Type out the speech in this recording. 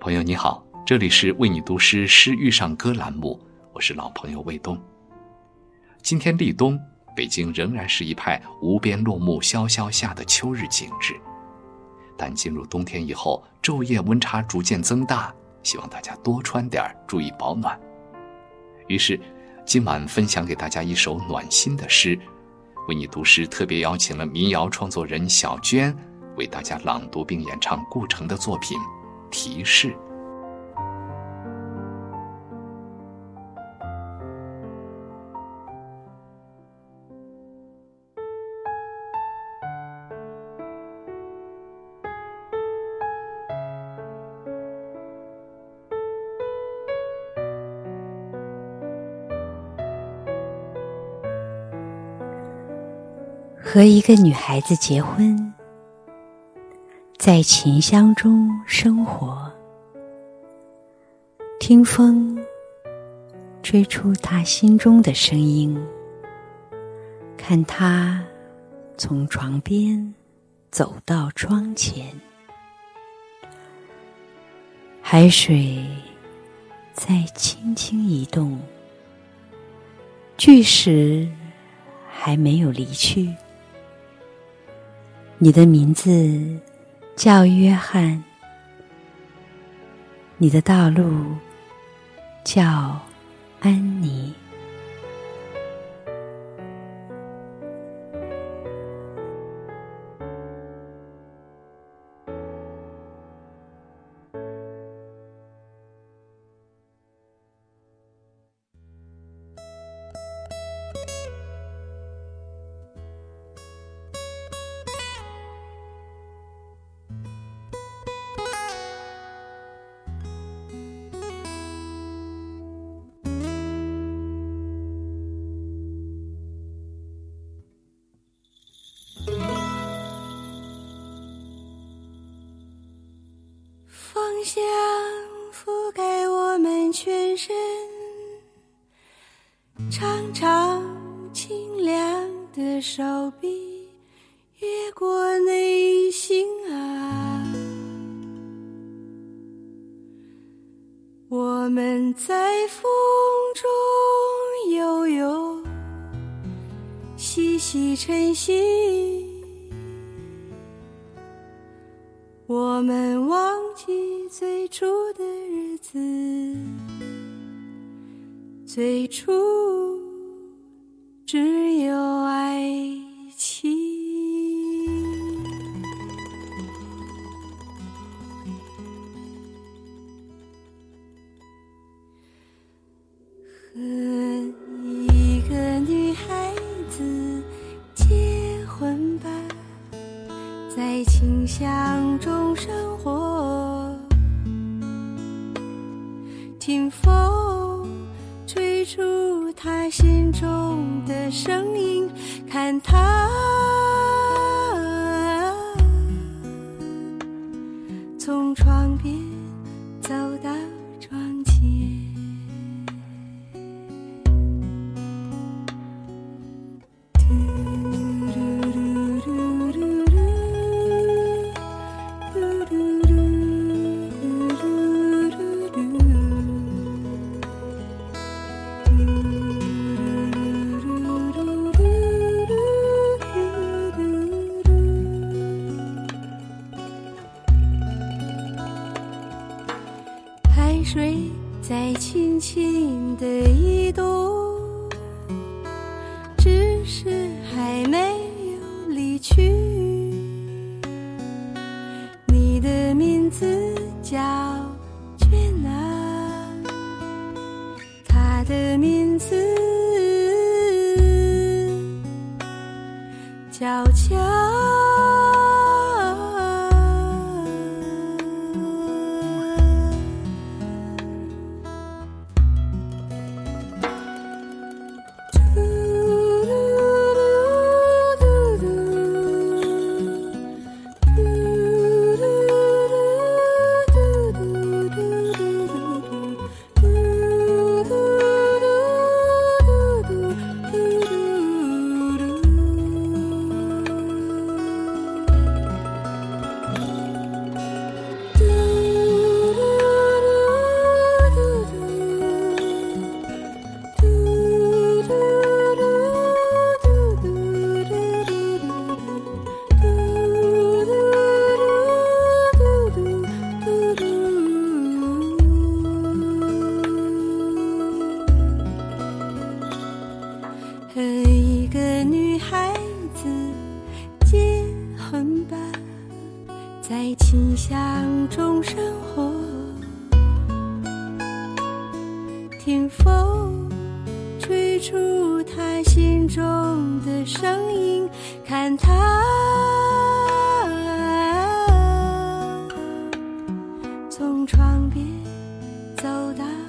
朋友你好，这里是为你读诗诗遇上歌栏目，我是老朋友卫东。今天立冬，北京仍然是一派无边落木萧萧下的秋日景致，但进入冬天以后，昼夜温差逐渐增大，希望大家多穿点注意保暖。于是，今晚分享给大家一首暖心的诗，为你读诗特别邀请了民谣创作人小娟，为大家朗读并演唱顾城的作品。提示。和一个女孩子结婚。在琴箱中生活，听风吹出他心中的声音，看他从床边走到窗前，海水在轻轻移动，巨石还没有离去，你的名字。叫约翰，你的道路叫安妮。长长清凉的手臂越过内心啊，我们在风中悠悠，细细晨曦，我们忘记。最初的日子，最初只有爱情。和一个女孩子结婚吧，在清香中生活。听风出他心中的声音，看他从窗边水在轻轻地移动，只是还没有离去。你的名字叫娟娜，他的名字叫乔。在清香中生活，听风吹出他心中的声音，看他从窗边走到。